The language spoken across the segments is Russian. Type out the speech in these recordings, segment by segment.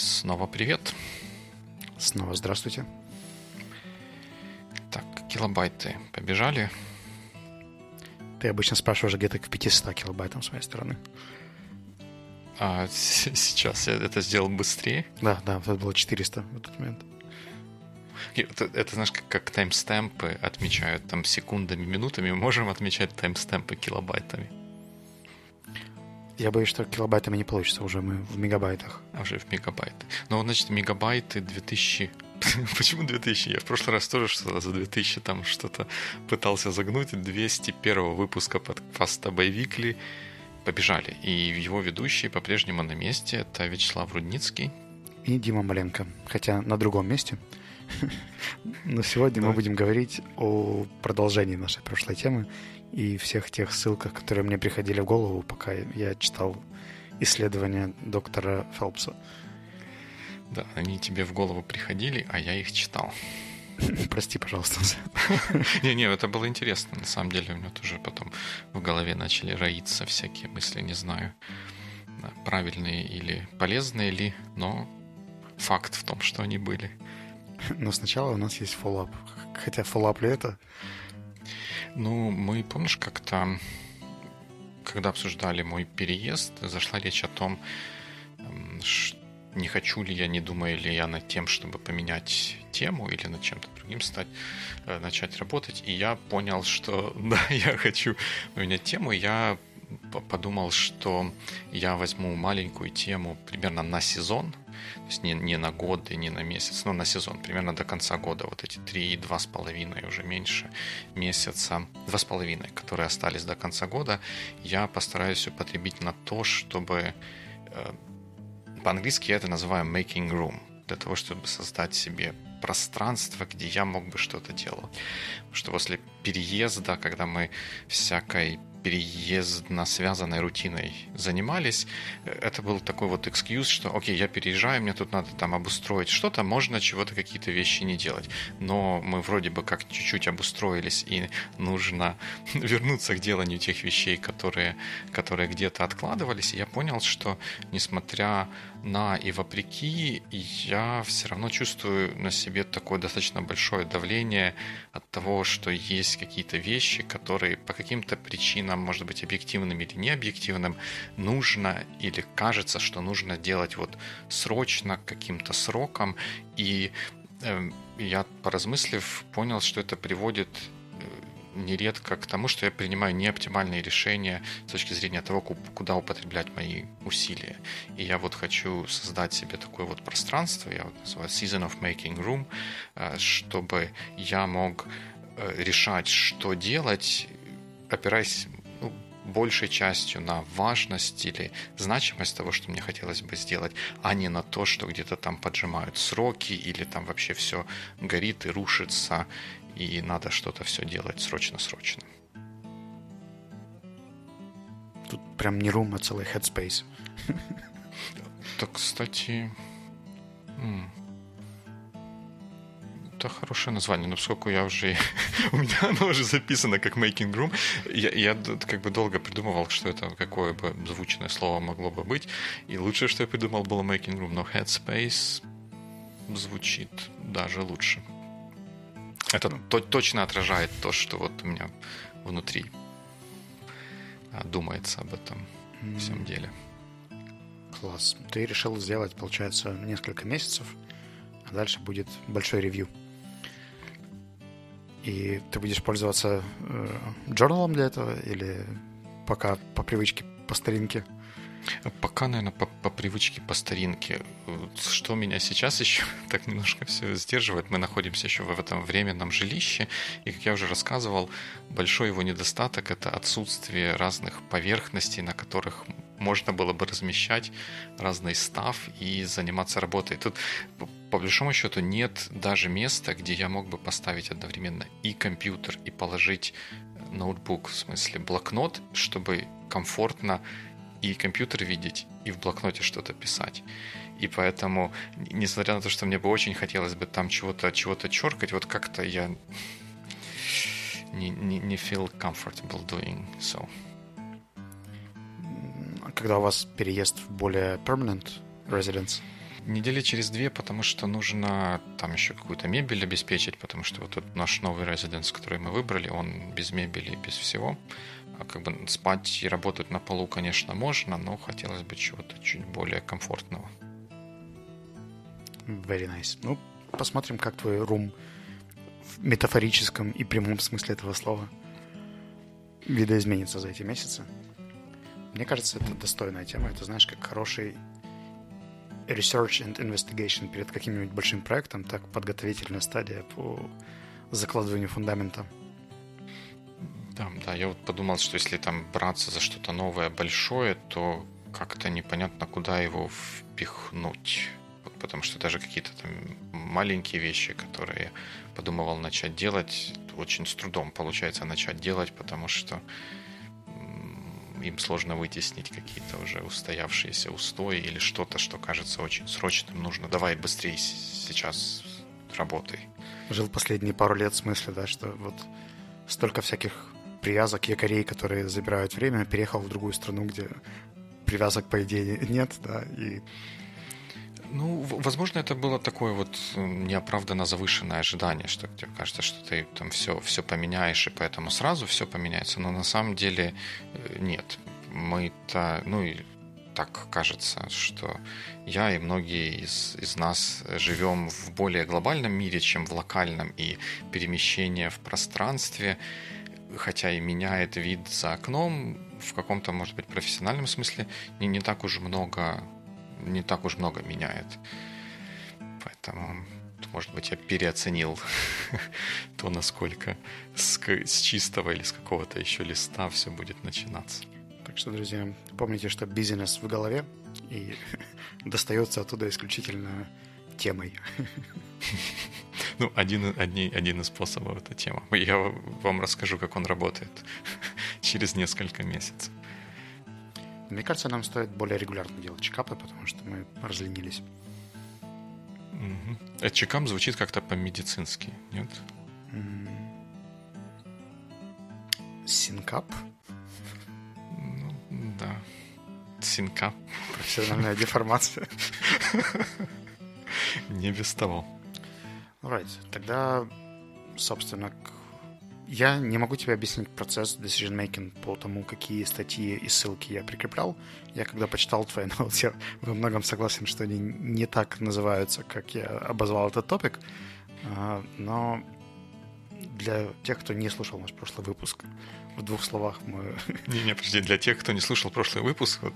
снова привет. Снова здравствуйте. Так, килобайты побежали. Ты обычно спрашиваешь где-то к 500 килобайтам с моей стороны. А сейчас я это сделал быстрее? Да, да, это было 400 в этот момент. Это, это знаешь, как, как таймстемпы отмечают там секундами, минутами. Можем отмечать таймстемпы килобайтами. Я боюсь, что килобайтами не получится, уже мы в мегабайтах. А уже в мегабайты. Ну, значит, мегабайты 2000... Почему 2000? Я в прошлый раз тоже что-то за 2000 там что-то пытался загнуть. 201 выпуска подкаста Weekly побежали. И его ведущие по-прежнему на месте. Это Вячеслав Рудницкий. И Дима Маленко. Хотя на другом месте. Но сегодня мы будем говорить о продолжении нашей прошлой темы и всех тех ссылках, которые мне приходили в голову, пока я читал исследования доктора Фелпса. Да, они тебе в голову приходили, а я их читал. Прости, пожалуйста. Не-не, это было интересно. На самом деле у меня тоже потом в голове начали роиться всякие мысли, не знаю, правильные или полезные ли, но факт в том, что они были. Но сначала у нас есть фоллап. Хотя фоллап ли это? Ну, мы, помнишь, как-то, когда обсуждали мой переезд, зашла речь о том, не хочу ли я, не думаю ли я над тем, чтобы поменять тему или над чем-то другим стать, э, начать работать. И я понял, что да, я хочу поменять тему. Я подумал, что я возьму маленькую тему примерно на сезон, то есть не, не на год и не на месяц, но на сезон, примерно до конца года, вот эти три, два с половиной, уже меньше месяца, два с половиной, которые остались до конца года, я постараюсь употребить на то, чтобы э, по-английски я это называю making room, для того, чтобы создать себе пространство, где я мог бы что-то делать. Потому что после переезда, когда мы всякой переездно связанной рутиной занимались, это был такой вот экскьюз, что окей, я переезжаю, мне тут надо там обустроить что-то, можно чего-то, какие-то вещи не делать. Но мы вроде бы как чуть-чуть обустроились, и нужно вернуться к деланию тех вещей, которые, которые где-то откладывались. И я понял, что несмотря и вопреки, я все равно чувствую на себе такое достаточно большое давление от того, что есть какие-то вещи, которые по каким-то причинам, может быть, объективным или необъективным, нужно или кажется, что нужно делать вот срочно, каким-то сроком. И э, я, поразмыслив, понял, что это приводит нередко к тому, что я принимаю неоптимальные решения с точки зрения того, куда употреблять мои усилия. И я вот хочу создать себе такое вот пространство, я вот называю Season of Making Room, э, чтобы я мог э, решать, что делать, опираясь ну, большей частью на важность или значимость того, что мне хотелось бы сделать, а не на то, что где-то там поджимают сроки или там вообще все горит и рушится, и надо что-то все делать срочно-срочно. Тут прям не рум, а целый headspace. Так, кстати, это хорошее название, но поскольку я уже... у меня оно уже записано как Making Room, я, я как бы долго придумывал, что это какое бы звучное слово могло бы быть, и лучшее, что я придумал, было Making Room, но Headspace звучит даже лучше. Это то, точно отражает то, что вот у меня внутри а, думается об этом mm. всем деле. Класс. Ты решил сделать, получается, несколько месяцев, а дальше будет большой ревью. И ты будешь пользоваться э, журналом для этого или пока по привычке, по старинке? Пока, наверное, по, по привычке, по старинке. Что меня сейчас еще так немножко все сдерживает, мы находимся еще в этом временном жилище, и, как я уже рассказывал, большой его недостаток – это отсутствие разных поверхностей, на которых можно было бы размещать разный став и заниматься работой. Тут, по большому счету, нет даже места, где я мог бы поставить одновременно и компьютер, и положить ноутбук, в смысле блокнот, чтобы комфортно и компьютер видеть, и в блокноте что-то писать. И поэтому, несмотря на то, что мне бы очень хотелось бы там чего-то чего черкать, вот как-то я не, не, не feel comfortable doing so. Когда у вас переезд в более permanent residence? Недели через две, потому что нужно там еще какую-то мебель обеспечить, потому что вот этот наш новый резиденс, который мы выбрали, он без мебели, без всего. А как бы спать и работать на полу, конечно, можно, но хотелось бы чего-то чуть более комфортного. Very nice. Ну, посмотрим, как твой рум в метафорическом и прямом смысле этого слова видоизменится за эти месяцы. Мне кажется, это достойная тема. Это, знаешь, как хороший research and investigation перед каким-нибудь большим проектом, так подготовительная стадия по закладыванию фундамента. Да, да, я вот подумал, что если там браться за что-то новое, большое, то как-то непонятно, куда его впихнуть. Вот потому что даже какие-то там маленькие вещи, которые я подумывал начать делать, очень с трудом получается начать делать, потому что им сложно вытеснить какие-то уже устоявшиеся устои или что-то, что кажется очень срочным. Нужно давай быстрее сейчас работай. Жил последние пару лет в смысле, да, что вот столько всяких привязок, якорей, которые забирают время, переехал в другую страну, где привязок, по идее, нет, да, и ну, возможно, это было такое вот неоправданно завышенное ожидание, что тебе кажется, что ты там все, все поменяешь, и поэтому сразу все поменяется. Но на самом деле э, нет. Мы-то, ну и так кажется, что я и многие из, из нас живем в более глобальном мире, чем в локальном, и перемещение в пространстве, хотя и меняет вид за окном, в каком-то, может быть, профессиональном смысле, не, не так уж много не так уж много меняет. Поэтому, может быть, я переоценил то, насколько с, с чистого или с какого-то еще листа все будет начинаться. Так что, друзья, помните, что бизнес в голове и достается оттуда исключительно темой. Ну, один, один, один из способов это тема. Я вам расскажу, как он работает через несколько месяцев. Мне кажется, нам стоит более регулярно делать чекапы, потому что мы разленились. Угу. Это чекап звучит как-то по-медицински, нет? Синкап? Ну, да. Синкап. Профессиональная деформация. Не без того. Right. Тогда, собственно, я не могу тебе объяснить процесс decision making по тому, какие статьи и ссылки я прикреплял. Я когда почитал твои ноуты, я во многом согласен, что они не так называются, как я обозвал этот топик. А, но для тех, кто не слушал наш прошлый выпуск, в двух словах мы... Не-не, подожди, для тех, кто не слушал прошлый выпуск, вот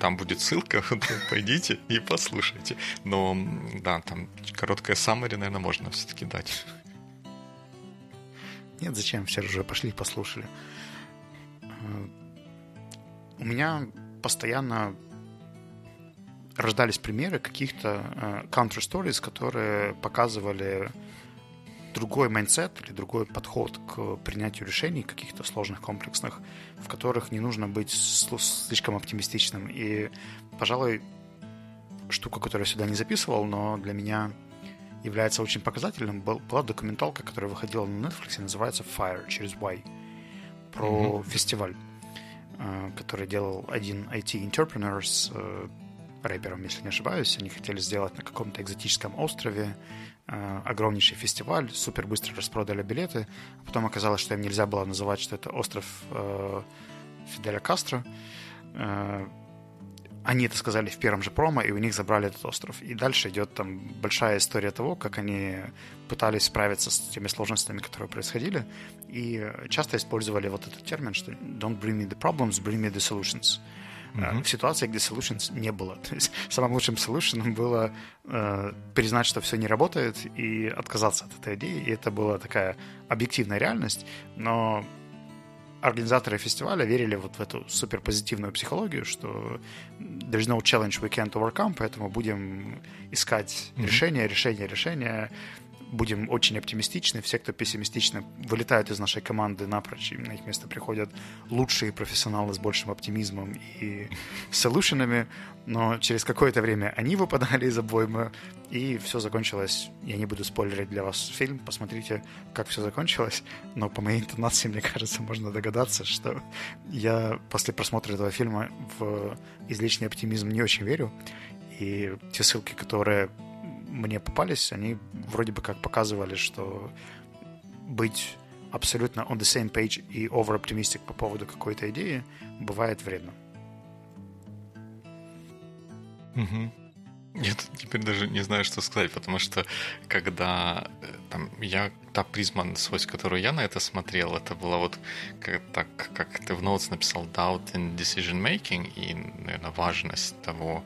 там будет ссылка, пойдите и послушайте. Но, да, там короткое summary, наверное, можно все-таки дать. Нет, зачем? Все уже пошли послушали. Э, у меня постоянно рождались примеры каких-то э, counter stories, которые показывали другой mindset или другой подход к принятию решений каких-то сложных, комплексных, в которых не нужно быть слишком оптимистичным. И, пожалуй, штука, которую я сюда не записывал, но для меня является очень показательным, была документалка, которая выходила на Netflix, называется Fire через Y, про mm-hmm. фестиваль, э, который делал один IT-интерпренер с э, рэпером, если не ошибаюсь. Они хотели сделать на каком-то экзотическом острове э, огромнейший фестиваль, супер быстро распродали билеты, а потом оказалось, что им нельзя было называть, что это остров Фиделя Кастро, они это сказали в первом же промо, и у них забрали этот остров. И дальше идет там большая история того, как они пытались справиться с теми сложностями, которые происходили, и часто использовали вот этот термин, что «don't bring me the problems, bring me the solutions». Mm-hmm. В ситуации, где solutions не было. То есть самым лучшим solution было э, признать, что все не работает, и отказаться от этой идеи. И это была такая объективная реальность, но организаторы фестиваля верили вот в эту суперпозитивную психологию, что there's no challenge we can't overcome, поэтому будем искать mm-hmm. решения, решения, решения, будем очень оптимистичны. Все, кто пессимистичны, вылетают из нашей команды напрочь, и на их место приходят лучшие профессионалы с большим оптимизмом и солюшенами, но через какое-то время они выпадали из обоймы, и все закончилось. Я не буду спойлерить для вас фильм, посмотрите, как все закончилось, но по моей интонации, мне кажется, можно догадаться, что я после просмотра этого фильма в излишний оптимизм не очень верю, И те ссылки, которые мне попались, они вроде бы как показывали, что быть абсолютно on the same page и over optimistic по поводу какой-то идеи бывает вредно. Угу. Я теперь даже не знаю, что сказать, потому что когда э, там, я та призма, свойств, которую я на это смотрел, это было вот как, так, как ты в notes написал doubt in decision making и, наверное, важность того,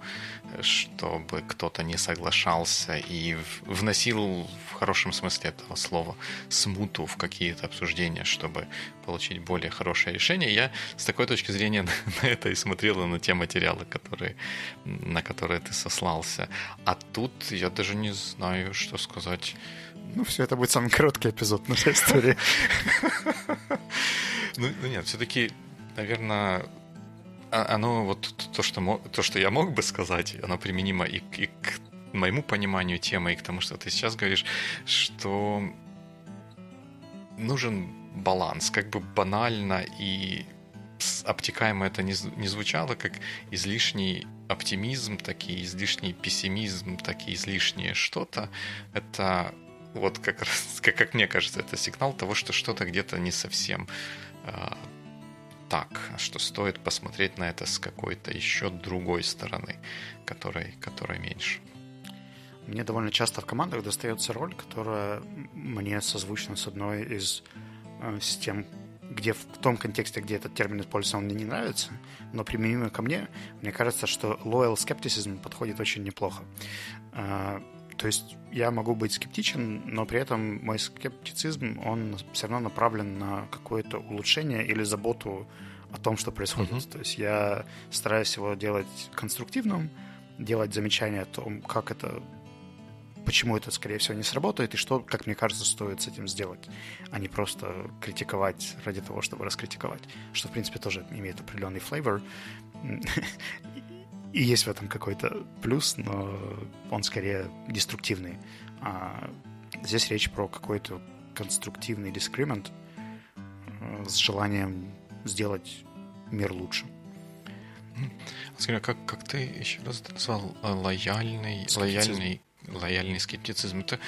чтобы кто-то не соглашался и вносил в хорошем смысле этого слова смуту в какие-то обсуждения, чтобы получить более хорошее решение. Я с такой точки зрения на это и смотрел, на те материалы, которые, на которые ты сослался. А тут я даже не знаю, что сказать. Ну, все, это будет самый короткий эпизод нашей истории. Ну, ну, нет, все-таки, наверное, а, оно вот то, что, то, что я мог бы сказать, оно применимо и, к моему пониманию темы, и к тому, что ты сейчас говоришь, что нужен баланс, как бы банально и обтекаемо это не, не звучало, как излишний оптимизм, так и излишний пессимизм, так и излишнее что-то. Это вот как раз, как, как мне кажется, это сигнал того, что что-то где-то не совсем э, так, что стоит посмотреть на это с какой-то еще другой стороны, которой, которой меньше. Мне довольно часто в командах достается роль, которая мне созвучна с одной из э, систем, где в том контексте, где этот термин используется, он мне не нравится, но применимый ко мне, мне кажется, что loyal skepticism подходит очень неплохо. Э, то есть я могу быть скептичен, но при этом мой скептицизм, он все равно направлен на какое-то улучшение или заботу о том, что происходит. Uh-huh. То есть я стараюсь его делать конструктивным, делать замечания о том, как это, почему это, скорее всего, не сработает, и что, как мне кажется, стоит с этим сделать, а не просто критиковать ради того, чтобы раскритиковать, что, в принципе, тоже имеет определенный флейвор. И есть в этом какой-то плюс, но он скорее деструктивный. А здесь речь про какой-то конструктивный дискримент э, с желанием сделать мир лучше. Скажи, а как, как ты еще раз назвал э, лояльный, лояльный, лояльный скептицизм? Это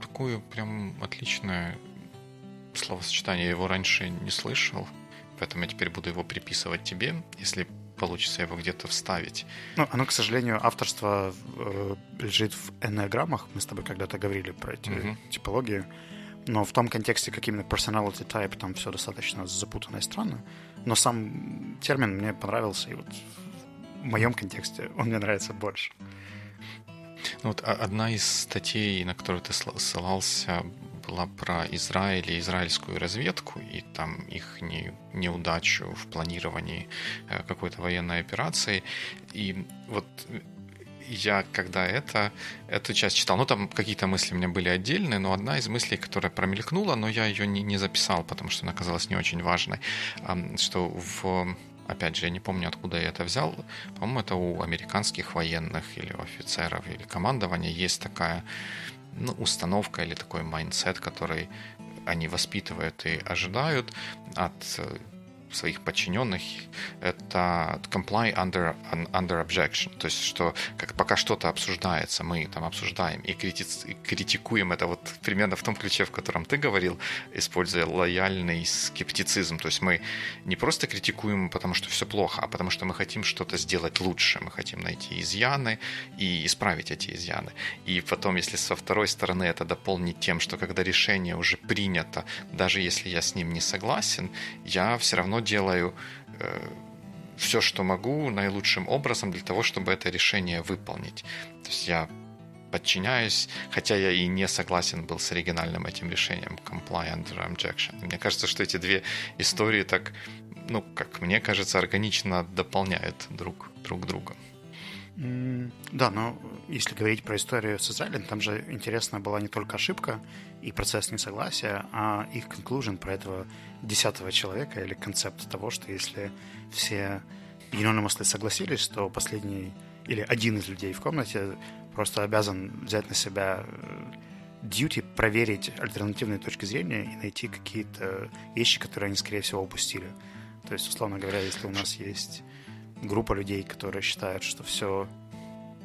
такое прям отличное словосочетание. Я его раньше не слышал, поэтому я теперь буду его приписывать тебе. Если получится его где-то вставить. Ну, оно, к сожалению, авторство э, лежит в энеограммах. Мы с тобой когда-то говорили про эти uh-huh. типологии. Но в том контексте, как именно personality type, там все достаточно запутанно и странно. Но сам термин мне понравился, и вот в моем контексте он мне нравится больше. Ну, вот одна из статей, на которую ты ссылался, была про Израиль и израильскую разведку, и там их не, неудачу в планировании э, какой-то военной операции. И вот я когда это, эту часть читал, ну там какие-то мысли у меня были отдельные, но одна из мыслей, которая промелькнула, но я ее не, не записал, потому что она оказалась не очень важной, что в опять же, я не помню, откуда я это взял. По-моему, это у американских военных или офицеров или командования есть такая ну, установка или такой mindset, который они воспитывают и ожидают от э, своих подчиненных, это comply under, under objection. То есть, что как, пока что-то обсуждается, мы там обсуждаем и, крити, и критикуем это вот примерно в том ключе, в котором ты говорил, используя лояльный скептицизм. То есть мы не просто критикуем, потому что все плохо, а потому что мы хотим что-то сделать лучше. Мы хотим найти изъяны и исправить эти изъяны. И потом, если со второй стороны это дополнить тем, что когда решение уже принято, даже если я с ним не согласен, я все равно делаю э, все, что могу, наилучшим образом для того, чтобы это решение выполнить. То есть я подчиняюсь, хотя я и не согласен был с оригинальным этим решением Comply Under Objection. Мне кажется, что эти две истории так, ну, как мне кажется, органично дополняют друг, друг друга. Да, но если говорить про историю с Израилем, там же интересна была не только ошибка и процесс несогласия, а их conclusion про этого десятого человека или концепт того, что если все unanimously согласились, то последний или один из людей в комнате просто обязан взять на себя э, duty проверить альтернативные точки зрения и найти какие-то вещи, которые они, скорее всего, упустили. То есть, условно говоря, если у нас есть группа людей, которые считают, что все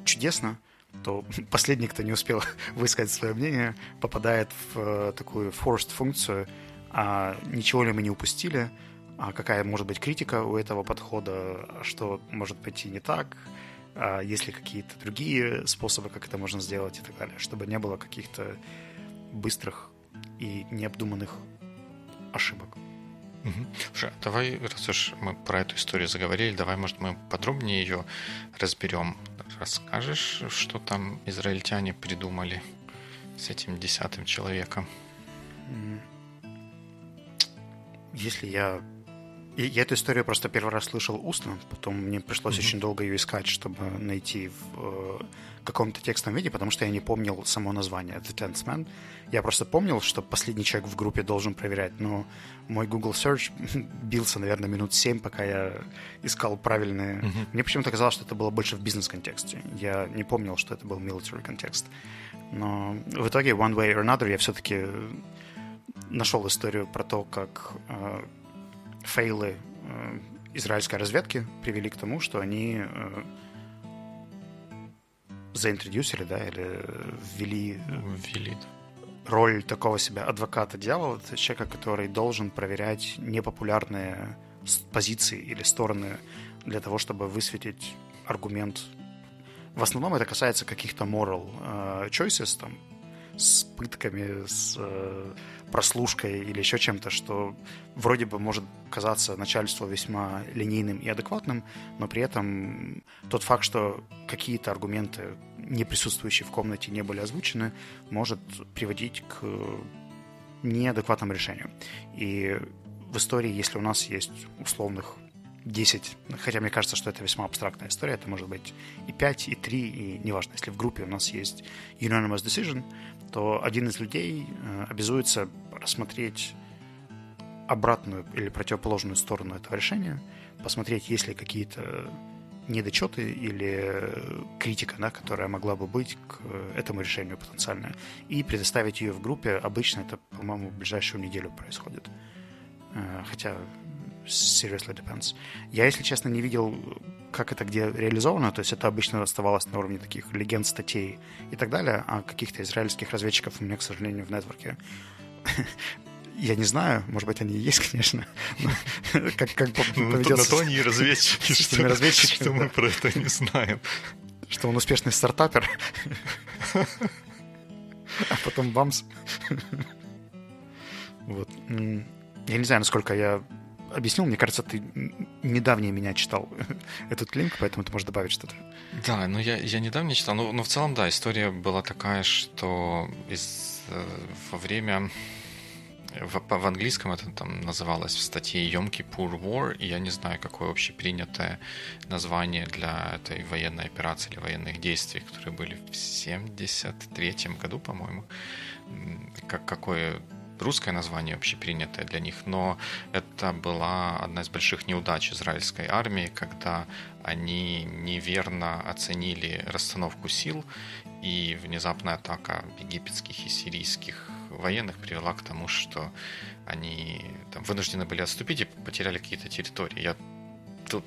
чудесно, то последний, кто не успел высказать свое мнение, попадает в э, такую forced функцию, а ничего ли мы не упустили, а какая может быть критика у этого подхода, что может пойти не так, а есть ли какие-то другие способы, как это можно сделать и так далее, чтобы не было каких-то быстрых и необдуманных ошибок. Угу. Слушай, давай, раз уж мы про эту историю заговорили, давай, может, мы подробнее ее разберем. Расскажешь, что там израильтяне придумали с этим десятым человеком? Если я я эту историю просто первый раз слышал устно, потом мне пришлось mm-hmm. очень долго ее искать, чтобы найти в э, каком-то текстовом виде, потому что я не помнил само название The Tenth Man. Я просто помнил, что последний человек в группе должен проверять, но мой Google Search бился, наверное, минут семь, пока я искал правильные... Mm-hmm. Мне почему-то казалось, что это было больше в бизнес-контексте. Я не помнил, что это был military контекст. Но в итоге, one way or another, я все-таки нашел историю про то, как э, фейлы э, израильской разведки привели к тому, что они э, заинтродюсили, да, или ввели, ввели роль такого себя адвоката дьявола, человека, который должен проверять непопулярные позиции или стороны для того, чтобы высветить аргумент. В основном это касается каких-то moral uh, choices, там, с пытками, с uh, прослушкой или еще чем-то, что вроде бы может казаться начальству весьма линейным и адекватным, но при этом тот факт, что какие-то аргументы, не присутствующие в комнате, не были озвучены, может приводить к неадекватному решению. И в истории, если у нас есть условных 10, хотя мне кажется, что это весьма абстрактная история, это может быть и 5, и 3, и неважно, если в группе у нас есть unanimous decision, то один из людей э, обязуется рассмотреть обратную или противоположную сторону этого решения, посмотреть, есть ли какие-то недочеты или критика, да, которая могла бы быть к этому решению потенциально, и предоставить ее в группе. Обычно это, по-моему, в ближайшую неделю происходит. Э, хотя seriously depends. Я, если честно, не видел, как это где реализовано, то есть это обычно оставалось на уровне таких легенд, статей и так далее, а каких-то израильских разведчиков у меня, к сожалению, в нетворке я не знаю, может быть, они и есть, конечно. как, как ну, на то они и разведчики, что, разведчики, что мы про это не знаем. Что он успешный стартапер. а потом бамс. вот. Я не знаю, насколько я объяснил. Мне кажется, ты недавнее меня читал этот линк, поэтому ты можешь добавить что-то. Да, ну я, я недавно читал. Но, но в целом, да, история была такая, что из, э, во время в, в английском это там называлось в статье Kippur War, и я не знаю, какое общепринятое название для этой военной операции или военных действий, которые были в 73 году, по-моему. Как, какое русское название общепринятое для них, но это была одна из больших неудач израильской армии, когда они неверно оценили расстановку сил, и внезапная атака египетских и сирийских военных привела к тому, что они там, вынуждены были отступить и потеряли какие-то территории. Я тут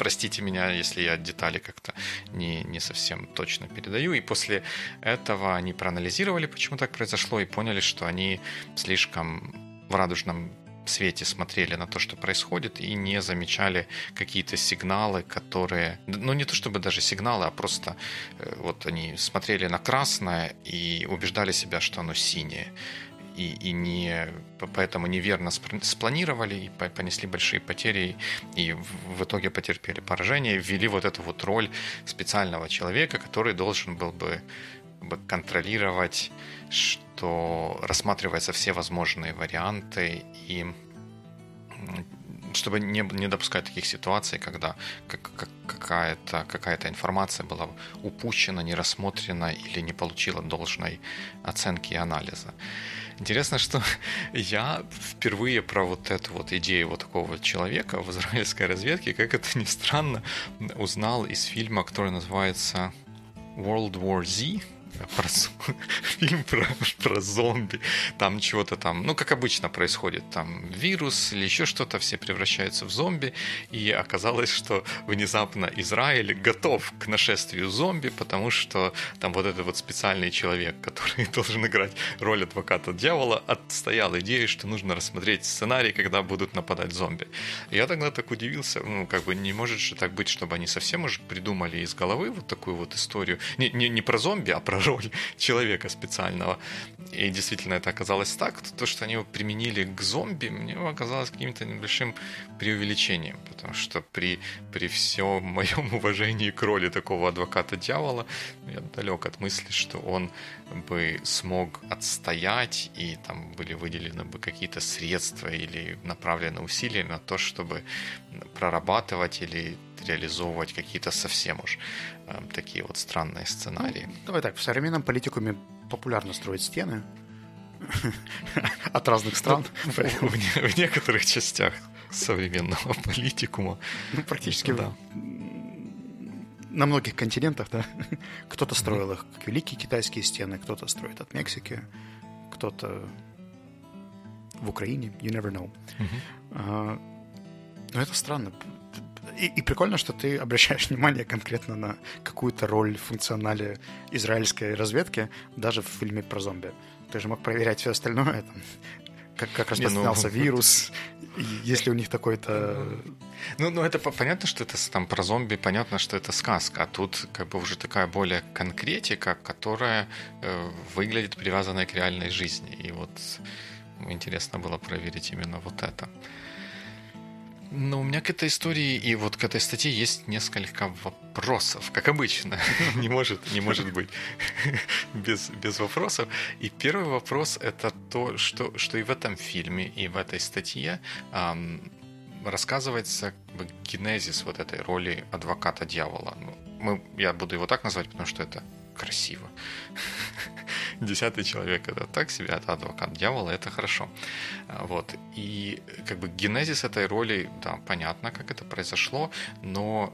простите меня, если я детали как-то не, не совсем точно передаю. И после этого они проанализировали, почему так произошло, и поняли, что они слишком в радужном свете смотрели на то, что происходит, и не замечали какие-то сигналы, которые... Ну, не то чтобы даже сигналы, а просто э, вот они смотрели на красное и убеждали себя, что оно синее и, и не, поэтому неверно спланировали и понесли большие потери и в итоге потерпели поражение, ввели вот эту вот роль специального человека, который должен был бы контролировать, что рассматриваются все возможные варианты и чтобы не, не допускать таких ситуаций, когда как, как, какая-то какая информация была упущена, не рассмотрена или не получила должной оценки и анализа. Интересно, что я впервые про вот эту вот идею вот такого человека в израильской разведке, как это ни странно, узнал из фильма, который называется World War Z, про, фильм про, про зомби, там чего-то там, ну, как обычно происходит, там вирус или еще что-то, все превращаются в зомби, и оказалось, что внезапно Израиль готов к нашествию зомби, потому что там вот этот вот специальный человек, который должен играть роль адвоката дьявола, отстоял идею, что нужно рассмотреть сценарий, когда будут нападать зомби. Я тогда так удивился, ну, как бы не может же так быть, чтобы они совсем уже придумали из головы вот такую вот историю, не, не, не про зомби, а про роль человека специального. И действительно это оказалось так. То, что они его применили к зомби, мне оказалось каким-то небольшим преувеличением. Потому что при, при всем моем уважении к роли такого адвоката дьявола, я далек от мысли, что он бы смог отстоять и там были выделены бы какие-то средства или направлены усилия на то, чтобы прорабатывать или реализовывать какие-то совсем уж э, такие вот странные сценарии. Ну, давай так, в современном политикуме популярно строить стены от разных стран. В, некоторых частях современного политикума. Ну, практически, да. На многих континентах, да. Кто-то строил их, как великие китайские стены, кто-то строит от Мексики, кто-то в Украине, you never know. Uh-huh. но это странно и, и прикольно, что ты обращаешь внимание конкретно на какую-то роль в функционале израильской разведки даже в фильме про зомби. Ты же мог проверять все остальное, там, как, как распространялся Не, ну... вирус, если у них такой-то... Ну, ну, это понятно, что это там про зомби, понятно, что это сказка, а тут как бы уже такая более конкретика, которая э, выглядит привязанной к реальной жизни. И вот интересно было проверить именно вот это. Но у меня к этой истории и вот к этой статье есть несколько вопросов, как обычно. не, может, не может быть без, без вопросов. И первый вопрос — это то, что, что и в этом фильме, и в этой статье эм, рассказывается как бы, генезис вот этой роли адвоката дьявола. Ну, мы, я буду его так назвать, потому что это красиво. Десятый человек это так себе, это адвокат дьявола, это хорошо. А, вот. И как бы генезис этой роли, да, понятно, как это произошло, но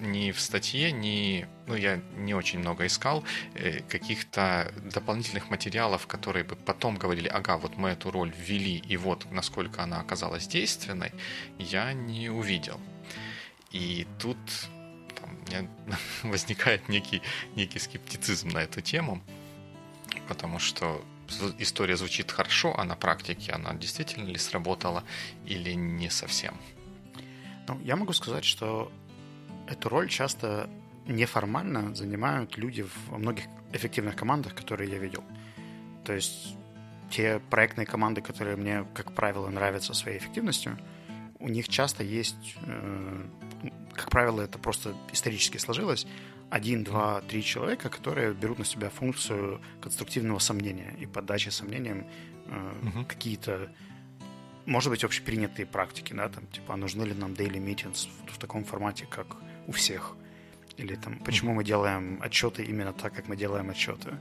ни в статье, ни, ну, я не очень много искал э, каких-то дополнительных материалов, которые бы потом говорили, ага, вот мы эту роль ввели, и вот насколько она оказалась действенной, я не увидел. И тут у меня возникает некий, некий скептицизм на эту тему, потому что история звучит хорошо, а на практике она действительно ли сработала или не совсем? Ну, я могу сказать, что эту роль часто неформально занимают люди в многих эффективных командах, которые я видел. То есть те проектные команды, которые мне, как правило, нравятся своей эффективностью, у них часто есть э, как правило, это просто исторически сложилось, один, два, три человека, которые берут на себя функцию конструктивного сомнения и подачи сомнениям э, угу. какие-то, может быть, общепринятые практики, да, там, типа, а нужны ли нам daily meetings в, в таком формате, как у всех, или там, почему мы делаем отчеты именно так, как мы делаем отчеты.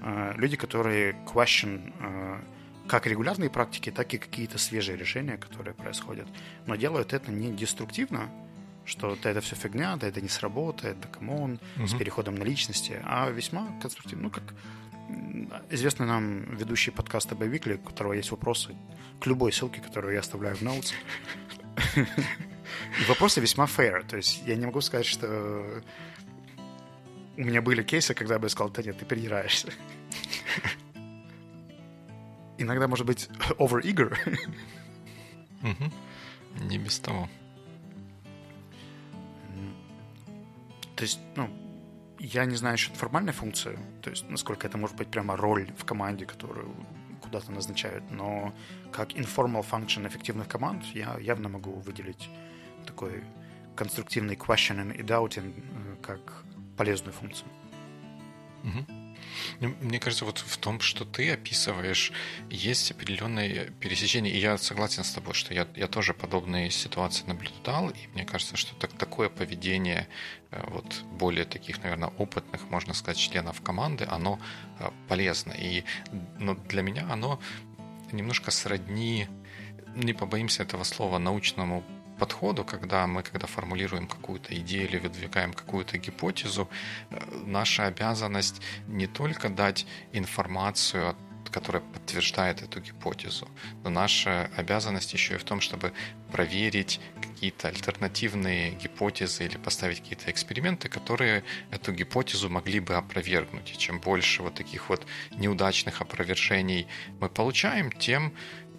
Э, люди, которые question э, как регулярные практики, так и какие-то свежие решения, которые происходят, но делают это не деструктивно, что да, это все фигня, да, это не сработает, да, come on, угу. с переходом на личности, а весьма конструктивно. Ну, как известный нам ведущий подкаста Байвикли, у которого есть вопросы к любой ссылке, которую я оставляю в notes. И вопросы весьма fair. То есть я не могу сказать, что у меня были кейсы, когда я бы сказал, да нет, ты переираешься. Иногда, может быть, over-eager. Не без того. То есть, ну, я не знаю еще формальной функции, то есть насколько это может быть прямо роль в команде, которую куда-то назначают, но как informal function эффективных команд я явно могу выделить такой конструктивный questioning и doubting э, как полезную функцию. Угу. Мне кажется, вот в том, что ты описываешь, есть определенное пересечение. И я согласен с тобой, что я, я тоже подобные ситуации наблюдал. И мне кажется, что так, такое поведение э, вот более таких, наверное, опытных, можно сказать, членов команды, оно э, полезно. И но для меня оно немножко сродни, не побоимся этого слова, научному подходу, когда мы, когда формулируем какую-то идею или выдвигаем какую-то гипотезу, э, наша обязанность не только дать информацию которая подтверждает эту гипотезу. Но наша обязанность еще и в том, чтобы проверить какие-то альтернативные гипотезы или поставить какие-то эксперименты, которые эту гипотезу могли бы опровергнуть. И чем больше вот таких вот неудачных опровержений мы получаем, тем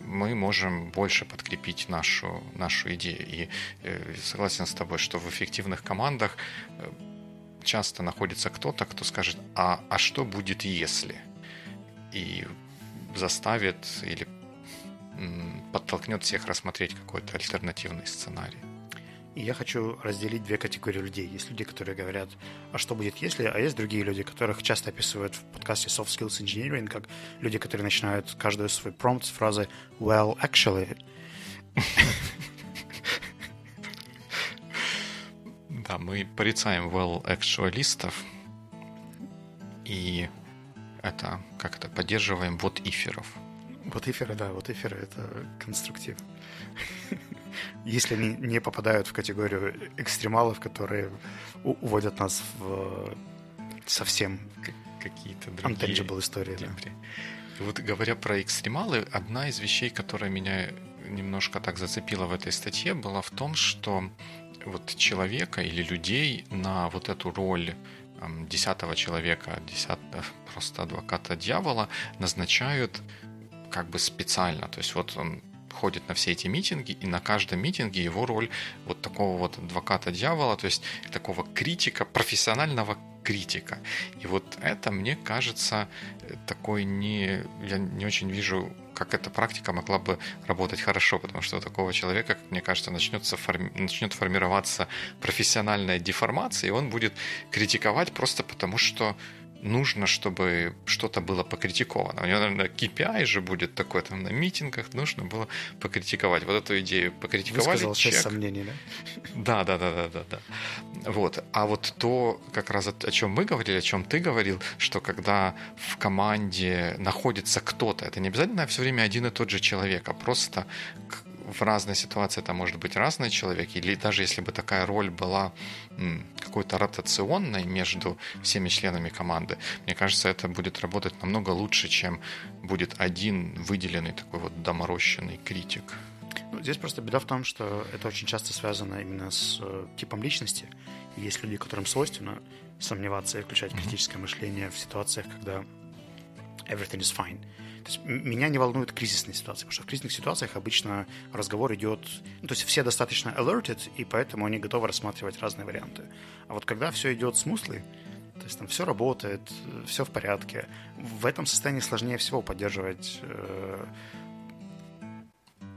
мы можем больше подкрепить нашу, нашу идею. И э, согласен с тобой, что в эффективных командах э, часто находится кто-то, кто скажет, а, а что будет если? И заставит или подтолкнет всех рассмотреть какой-то альтернативный сценарий. И я хочу разделить две категории людей. Есть люди, которые говорят, а что будет если, а есть другие люди, которых часто описывают в подкасте Soft Skills Engineering, как люди, которые начинают каждую свой промпт с фразы «well, actually». Да, мы порицаем well actualistов и это как это поддерживаем вот иферов. Вот иферы, да, вот иферы — это конструктив. Если они не попадают в категорию экстремалов, которые уводят нас в совсем какие-то другие истории. Да. Вот говоря про экстремалы, одна из вещей, которая меня немножко так зацепила в этой статье, была в том, что вот человека или людей на вот эту роль десятого человека, десятого просто адвоката дьявола назначают как бы специально. То есть вот он ходит на все эти митинги, и на каждом митинге его роль вот такого вот адвоката дьявола, то есть такого критика, профессионального критика. И вот это, мне кажется, такой не... Я не очень вижу как эта практика могла бы работать хорошо, потому что у такого человека, как мне кажется, начнется форми... начнет формироваться профессиональная деформация, и он будет критиковать просто потому, что нужно, чтобы что-то было покритиковано. У него, наверное, KPI же будет такой, там на митингах нужно было покритиковать. Вот эту идею покритиковать. Высказал чек. сомнений, да? Да, да, да, да, да, да. Вот. А вот то, как раз о чем мы говорили, о чем ты говорил, что когда в команде находится кто-то, это не обязательно все время один и тот же человек, а просто в разной ситуации это может быть разный человек, или даже если бы такая роль была какой-то ротационной между всеми членами команды, мне кажется, это будет работать намного лучше, чем будет один выделенный такой вот доморощенный критик. Ну, здесь просто беда в том, что это очень часто связано именно с э, типом личности. И есть люди, которым свойственно сомневаться и включать критическое мышление в ситуациях, когда everything is fine. То есть меня не волнует кризисные ситуации, потому что в кризисных ситуациях обычно разговор идет... Ну, то есть все достаточно alerted, и поэтому они готовы рассматривать разные варианты. А вот когда все идет смыслы, то есть там все работает, все в порядке, в этом состоянии сложнее всего поддерживать э,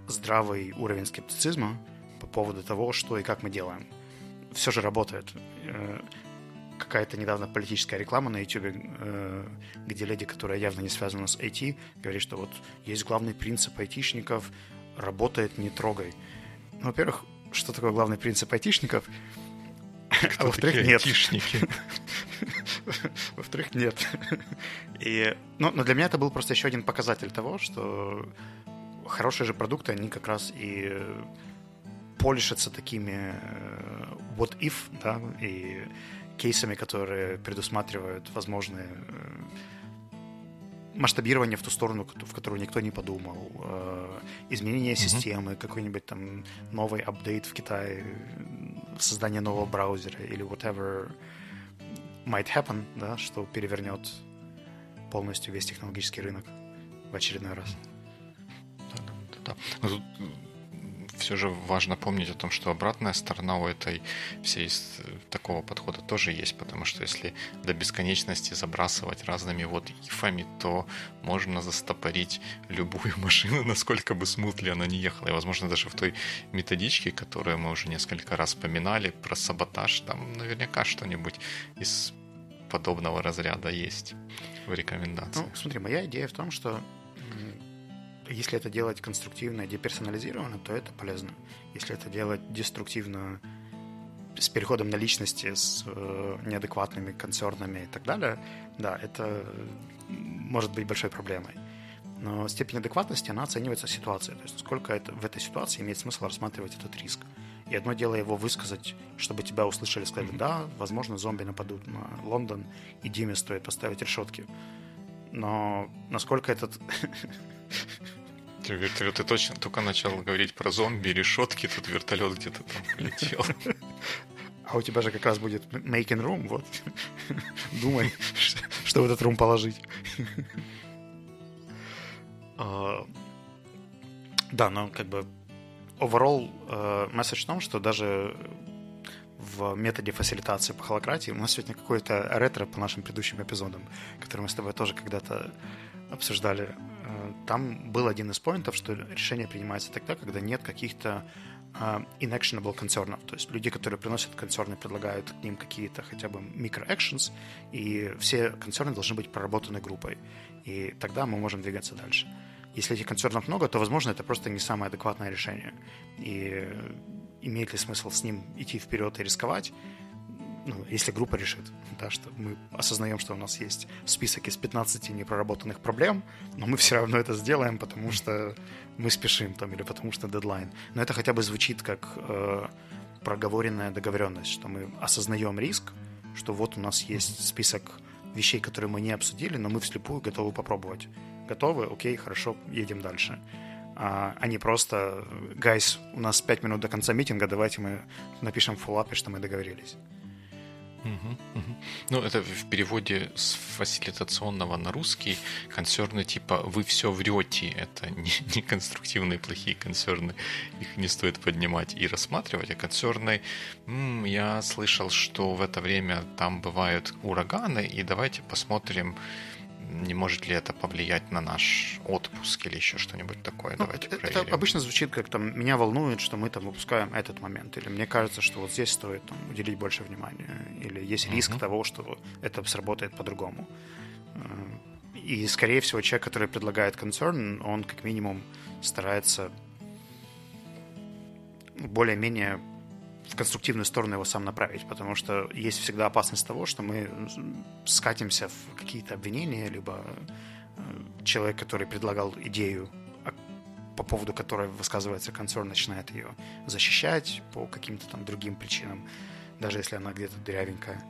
здравый уровень скептицизма по поводу того, что и как мы делаем. Все же работает. Какая-то недавно политическая реклама на YouTube, э, где леди, которая явно не связана с IT, говорит, что вот есть главный принцип айтишников – работает, не трогай. Ну, во-первых, что такое главный принцип айтишников? а во-вторых, нет. Айтишники? во-вторых, нет. И, ну, но для меня это был просто еще один показатель того, что хорошие же продукты, они как раз и полишатся такими э, what if, да, и кейсами, которые предусматривают возможные э, масштабирование в ту сторону, в которую никто не подумал, э, изменение mm-hmm. системы, какой-нибудь там новый апдейт в Китае, создание нового браузера или whatever might happen, да, что перевернет полностью весь технологический рынок в очередной раз. Да, да, да все же важно помнить о том, что обратная сторона у этой всей такого подхода тоже есть, потому что если до бесконечности забрасывать разными вот ифами, то можно застопорить любую машину, насколько бы смутли она не ехала. И, возможно, даже в той методичке, которую мы уже несколько раз вспоминали, про саботаж, там наверняка что-нибудь из подобного разряда есть в рекомендации. Ну, смотри, моя идея в том, что если это делать конструктивно и деперсонализированно, то это полезно. Если это делать деструктивно, с переходом на личности, с э, неадекватными концернами и так далее, да, это может быть большой проблемой. Но степень адекватности, она оценивается ситуацией. То есть сколько это, в этой ситуации имеет смысл рассматривать этот риск. И одно дело его высказать, чтобы тебя услышали, сказать, да, возможно, зомби нападут на Лондон, и Диме стоит поставить решетки. Но насколько этот... Ты, ты, ты точно только начал говорить про зомби, решетки, тут вертолет где-то там полетел. А у тебя же как раз будет making room, вот. Думай, что в этот рум положить. А, да, но как бы overall месседж э, в том, что даже в методе фасилитации по холократии у нас сегодня какое-то ретро по нашим предыдущим эпизодам, которые мы с тобой тоже когда-то обсуждали. Там был один из поинтов, что решение принимается тогда, когда нет каких-то uh, inactionable концернов, то есть люди, которые приносят концерны, предлагают к ним какие-то хотя бы микроэкшенс, и все концерны должны быть проработаны группой, и тогда мы можем двигаться дальше. Если этих концернов много, то, возможно, это просто не самое адекватное решение. И имеет ли смысл с ним идти вперед и рисковать, ну, если группа решит, да, что мы осознаем, что у нас есть список из 15 непроработанных проблем, но мы все равно это сделаем, потому что мы спешим там или потому что дедлайн. Но это хотя бы звучит как э, проговоренная договоренность, что мы осознаем риск, что вот у нас есть список вещей, которые мы не обсудили, но мы вслепую готовы попробовать. Готовы? Окей, хорошо, едем дальше. А, а не просто, гайс, у нас 5 минут до конца митинга, давайте мы напишем в фуллапе, что мы договорились. Ну, это в переводе с фасилитационного на русский консерны типа «вы все врете». Это не, не конструктивные плохие консерны, их не стоит поднимать и рассматривать. А консерны «М, «я слышал, что в это время там бывают ураганы, и давайте посмотрим, не может ли это повлиять на наш отпуск или еще что-нибудь такое. Ну, Давайте это, проверим. это обычно звучит как там меня волнует, что мы там выпускаем этот момент, или мне кажется, что вот здесь стоит там, уделить больше внимания, или есть риск того, что это сработает по-другому. Э, и, скорее всего, человек, который предлагает concern, он как минимум старается более-менее в конструктивную сторону его сам направить, потому что есть всегда опасность того, что мы скатимся в какие-то обвинения, либо э, человек, который предлагал идею, а, по поводу которой высказывается концерн, начинает ее защищать по каким-то там другим причинам, даже если она где-то дырявенькая.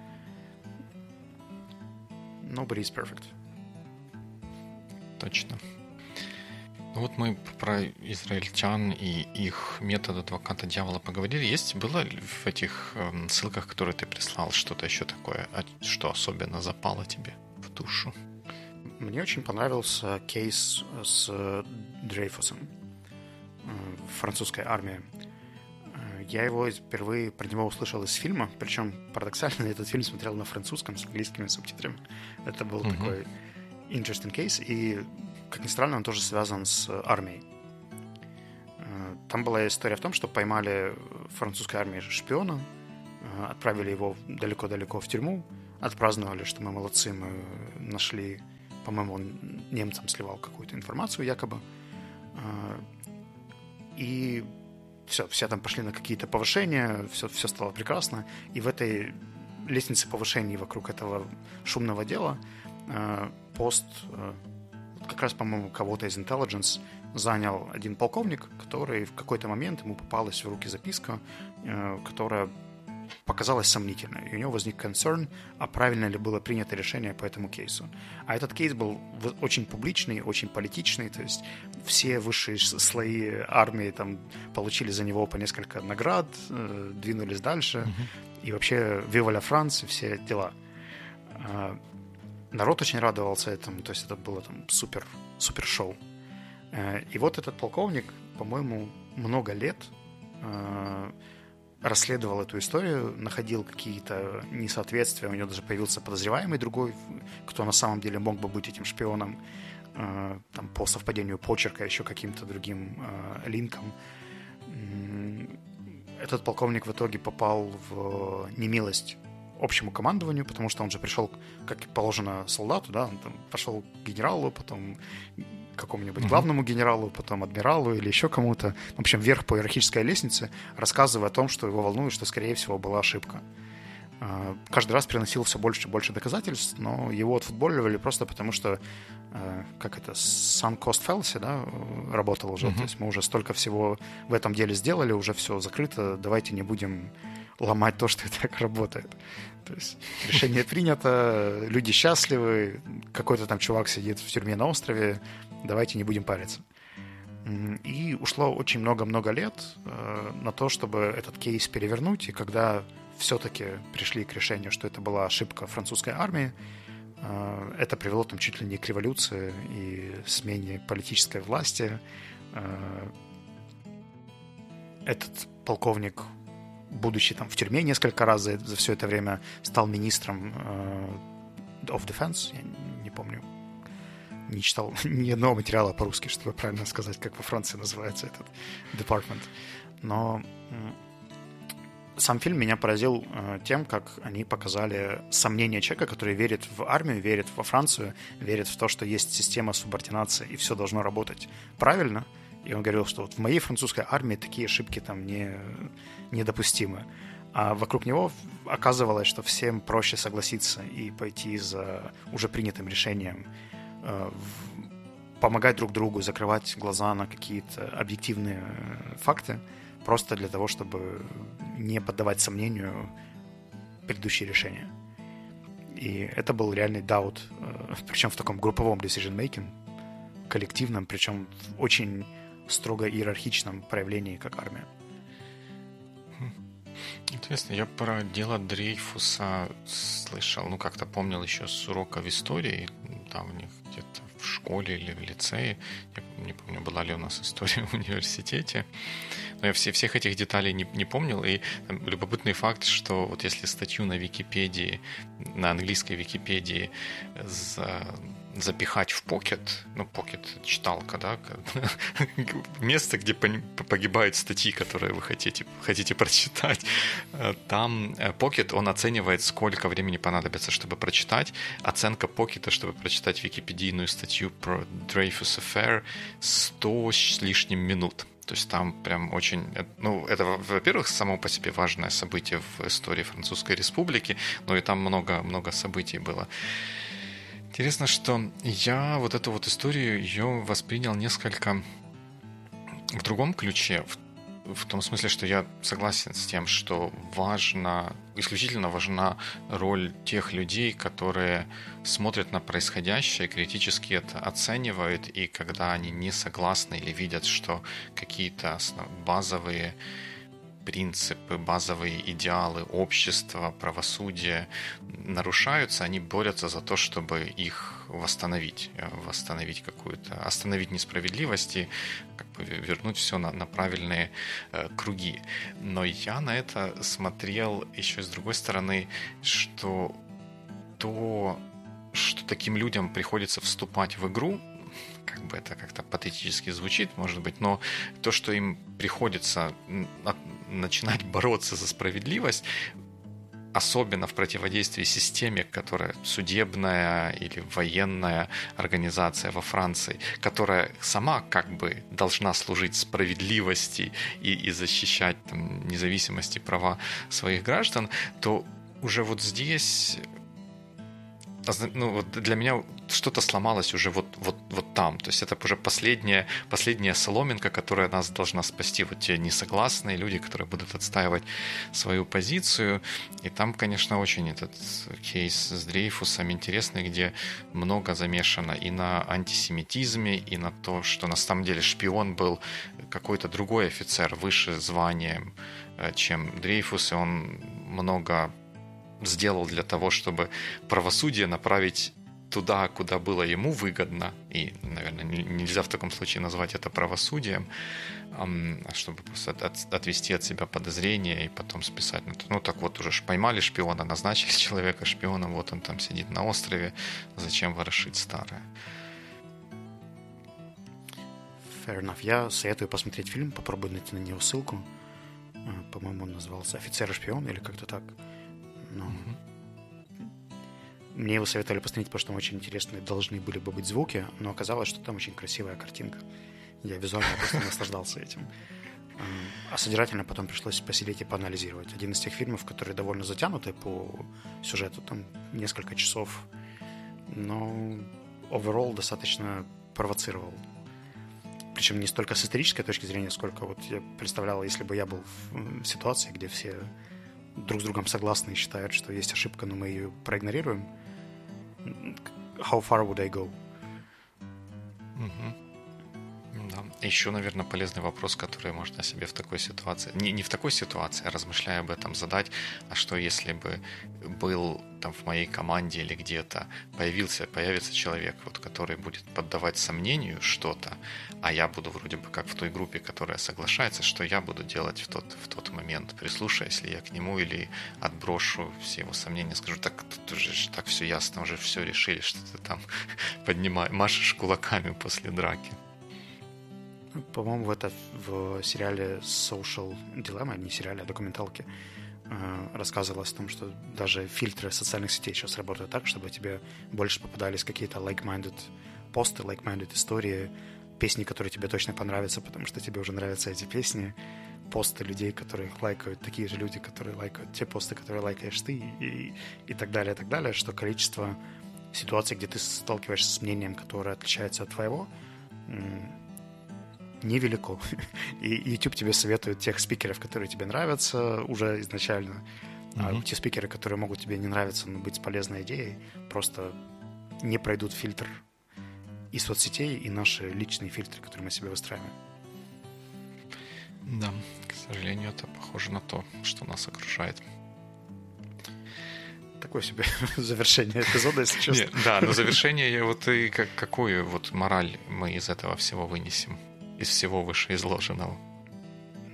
Nobody is perfect. Точно. Ну вот мы про израильтян и их метод адвоката дьявола поговорили. Есть было в этих э, ссылках, которые ты прислал, что-то еще такое, а что особенно запало тебе в душу? Мне очень понравился кейс с Дрейфусом э, в французской армии. Э, я его впервые про него услышал из фильма, причем парадоксально этот фильм смотрел на французском с английскими субтитрами. Это был uh-huh. такой interesting кейс, и как ни странно, он тоже связан с армией. Э, там была история в том, что поймали французской армии шпиона, э, отправили его далеко-далеко в тюрьму, отпраздновали, что мы молодцы, мы нашли, по-моему, он немцам сливал какую-то информацию якобы. Э, и все, все там пошли на какие-то повышения, все, все стало прекрасно. И в этой лестнице повышений вокруг этого шумного дела пост раз, по-моему, кого-то из Intelligence занял один полковник, который в какой-то момент ему попалась в руки записка, э, которая показалась сомнительной. И у него возник концерн, а правильно ли было принято решение по этому кейсу. А этот кейс был очень публичный, очень политичный, то есть все высшие слои армии там получили за него по несколько наград, э, двинулись дальше, mm-hmm. и вообще Виваля Франц и все дела. Народ очень радовался этому, то есть это было там супер, супер шоу. Э, и вот этот полковник, по-моему, много лет э, расследовал эту историю, находил какие-то несоответствия, у него даже появился подозреваемый другой, кто на самом деле мог бы быть этим шпионом, э, там, по совпадению почерка, еще каким-то другим линком. Этот полковник в итоге попал в немилость общему командованию, потому что он же пришел, как положено, солдату, да, он там пошел к генералу, потом какому-нибудь главному генералу, потом адмиралу или еще кому-то, в общем, вверх по иерархической лестнице, рассказывая о том, что его волнует, что, скорее всего, была ошибка. э, каждый раз приносил все больше и больше доказательств, но его отфутболивали просто потому, что э, как это, sunk cost fallacy, да, работал уже. Mm-hmm. То есть мы уже столько всего в этом деле сделали, уже все закрыто, давайте не будем ломать то, что и так работает. То есть решение принято, люди счастливы, какой-то там чувак сидит в тюрьме на острове, давайте не будем париться. И ушло очень много-много лет э, на то, чтобы этот кейс перевернуть, и когда все-таки пришли к решению, что это была ошибка французской армии, э, это привело там чуть ли не к революции и смене политической власти. Э, этот полковник будучи там в тюрьме несколько раз за, за все это время, стал министром э, of Defense, я не помню, не читал ни одного материала по-русски, чтобы правильно сказать, как во Франции называется этот department. Но сам фильм меня поразил э, тем, как они показали сомнение человека, который верит в армию, верит во Францию, верит в то, что есть система субординации, и все должно работать правильно – и он говорил, что вот в моей французской армии такие ошибки там не, недопустимы. А вокруг него оказывалось, что всем проще согласиться и пойти за уже принятым решением, э, помогать друг другу, закрывать глаза на какие-то объективные факты, просто для того, чтобы не поддавать сомнению предыдущие решения. И это был реальный даут, э, причем в таком групповом decision-making, коллективном, причем очень строго иерархичном проявлении, как армия. Интересно, я про дело Дрейфуса слышал, ну как-то помнил еще с урока в истории, там у них где-то в школе или в лицее, я не помню, была ли у нас история в университете, но я все, всех этих деталей не, не помнил, и там, любопытный факт, что вот если статью на Википедии, на английской Википедии за запихать в покет, ну, покет читалка, да, место, где погибают статьи, которые вы хотите, хотите прочитать. Э, там покет, он оценивает, сколько времени понадобится, чтобы прочитать. Оценка покета, чтобы прочитать википедийную статью про Dreyfus Affair, 100 с лишним минут. То есть там прям очень... Э, ну, это, во-первых, само по себе важное событие в истории Французской Республики, но и там много-много событий было. Интересно, что я вот эту вот историю ее воспринял несколько в другом ключе, в, в том смысле, что я согласен с тем, что важно, исключительно важна роль тех людей, которые смотрят на происходящее, критически это оценивают, и когда они не согласны или видят, что какие-то базовые принципы, базовые идеалы общества, правосудия нарушаются, они борются за то, чтобы их восстановить, э, восстановить какую-то, остановить несправедливости, как бы вернуть все на, на правильные э, круги. Но я на это смотрел еще с другой стороны, что то, что таким людям приходится вступать в игру, как бы это как-то патетически звучит, может быть, но то, что им приходится начинать бороться за справедливость, особенно в противодействии системе, которая судебная или военная организация во Франции, которая сама как бы должна служить справедливости и, и защищать там, независимость и права своих граждан, то уже вот здесь ну, вот для меня что-то сломалось уже вот, вот, вот там. То есть это уже последняя, последняя соломинка, которая нас должна спасти. Вот те несогласные люди, которые будут отстаивать свою позицию. И там, конечно, очень этот кейс с Дрейфусом интересный, где много замешано и на антисемитизме, и на то, что на самом деле шпион был какой-то другой офицер выше званием, э, чем Дрейфус, и он много сделал для того, чтобы правосудие направить туда, куда было ему выгодно, и, наверное, нельзя в таком случае назвать это правосудием, чтобы просто отвести от себя подозрения и потом списать. Ну, так вот, уже поймали шпиона, назначили человека шпионом, вот он там сидит на острове, зачем ворошить старое? Fair enough. Я советую посмотреть фильм, попробуй найти на него ссылку. Э, по-моему, он назывался «Офицер и шпион» или как-то так. Но угу. мне его советовали посмотреть, потому что там очень интересные должны были бы быть звуки, но оказалось, что там очень красивая картинка. Я визуально просто наслаждался этим. А содержательно потом пришлось посидеть и поанализировать. Один из тех фильмов, которые довольно затянуты по сюжету, там несколько часов, но overall достаточно провоцировал. Причем не столько с исторической точки зрения, сколько вот я представлял, если бы я был в ситуации, где все друг с другом согласны и считают, что есть ошибка, но мы ее проигнорируем. How far would I go? Угу. Еще, наверное, полезный вопрос, который можно себе в такой ситуации, не, не в такой ситуации, а размышляя об этом, задать, а что если бы был там в моей команде или где-то появился, появится человек, вот, который будет поддавать сомнению что-то, а я буду вроде бы как в той группе, которая соглашается, что я буду делать в тот, в тот момент, прислушаясь ли я к нему или отброшу все его сомнения, скажу, так тут уже так все ясно, уже все решили, что ты там поднимаешь, машешь кулаками после драки. По-моему, в это в сериале Social Dilemma, не сериале, а документалке, э, рассказывалось о том, что даже фильтры социальных сетей сейчас работают так, чтобы тебе больше попадались какие-то like-minded посты, like-minded истории, песни, которые тебе точно понравятся, потому что тебе уже нравятся эти песни, посты людей, которые лайкают, такие же люди, которые лайкают те посты, которые лайкаешь ты, и, и так далее, и так далее, что количество ситуаций, где ты сталкиваешься с мнением, которое отличается от твоего, невелико. И YouTube тебе советует тех спикеров, которые тебе нравятся уже изначально. Mm-hmm. А те спикеры, которые могут тебе не нравиться, но быть полезной идеей, просто не пройдут фильтр и соцсетей, и наши личные фильтры, которые мы себе выстраиваем. Да, к сожалению, это похоже на то, что нас окружает. Такое себе завершение эпизода, если честно. Нет, да, но завершение, вот и как, какую вот мораль мы из этого всего вынесем? Из всего вышеизложенного?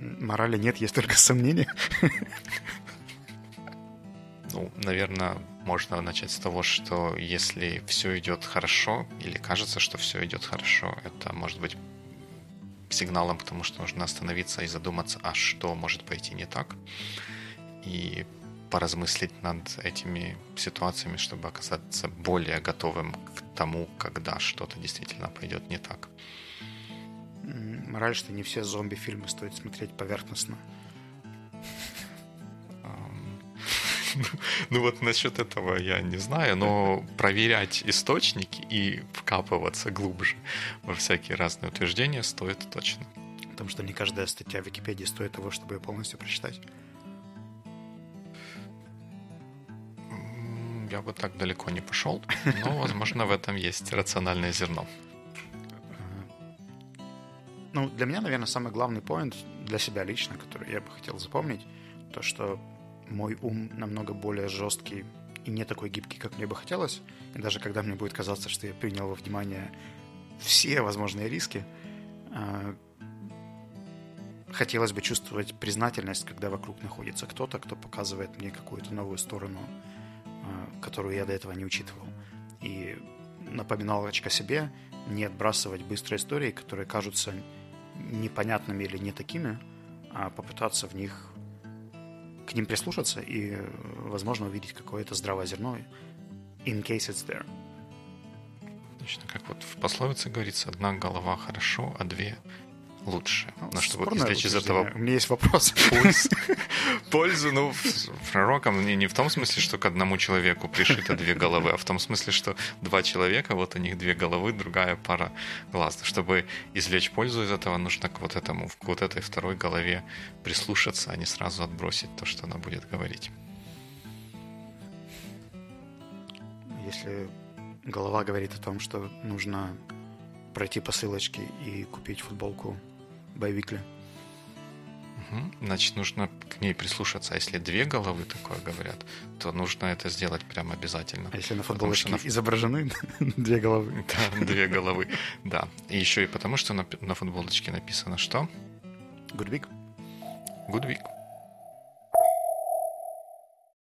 Морали нет, есть только сомнения. Ну, наверное, можно начать с того, что если все идет хорошо, или кажется, что все идет хорошо, это может быть сигналом к тому, что нужно остановиться и задуматься, а что может пойти не так, и поразмыслить над этими ситуациями, чтобы оказаться более готовым к тому, когда что-то действительно пойдет не так мораль, что не все зомби-фильмы стоит смотреть поверхностно. Ну вот насчет этого я не знаю, но проверять источники и вкапываться глубже во всякие разные утверждения стоит точно. Потому что не каждая статья в Википедии стоит того, чтобы ее полностью прочитать. Я бы так далеко не пошел, но, возможно, в этом есть рациональное зерно. Ну, для меня, наверное, самый главный поинт для себя лично, который я бы хотел запомнить, то, что мой ум намного более жесткий и не такой гибкий, как мне бы хотелось. И даже когда мне будет казаться, что я принял во внимание все возможные риски, а, хотелось бы чувствовать признательность, когда вокруг находится кто-то, кто показывает мне какую-то новую сторону, а, которую я до этого не учитывал. И напоминалочка себе не отбрасывать быстрые истории, которые кажутся непонятными или не такими, а попытаться в них к ним прислушаться и, возможно, увидеть какое-то здравое зерно in case it's there. Точно, как вот в пословице говорится, одна голова хорошо, а две лучше. Ну, Но чтобы извлечь из этого... У меня есть вопрос. Пользу, ну, пророком не, не в том смысле, что к одному человеку пришито две головы, а в том смысле, что два человека, вот у них две головы, другая пара глаз. Чтобы извлечь пользу из этого, нужно к вот этому, к вот этой второй голове прислушаться, а не сразу отбросить то, что она будет говорить. Если голова говорит о том, что нужно пройти по ссылочке и купить футболку Байвикли. Значит, нужно к ней прислушаться. А если две головы такое говорят, то нужно это сделать прямо обязательно. А если на футболочке на... изображены две головы? Да, две головы. Да. И еще и потому, что на, на футболочке написано что? Good week.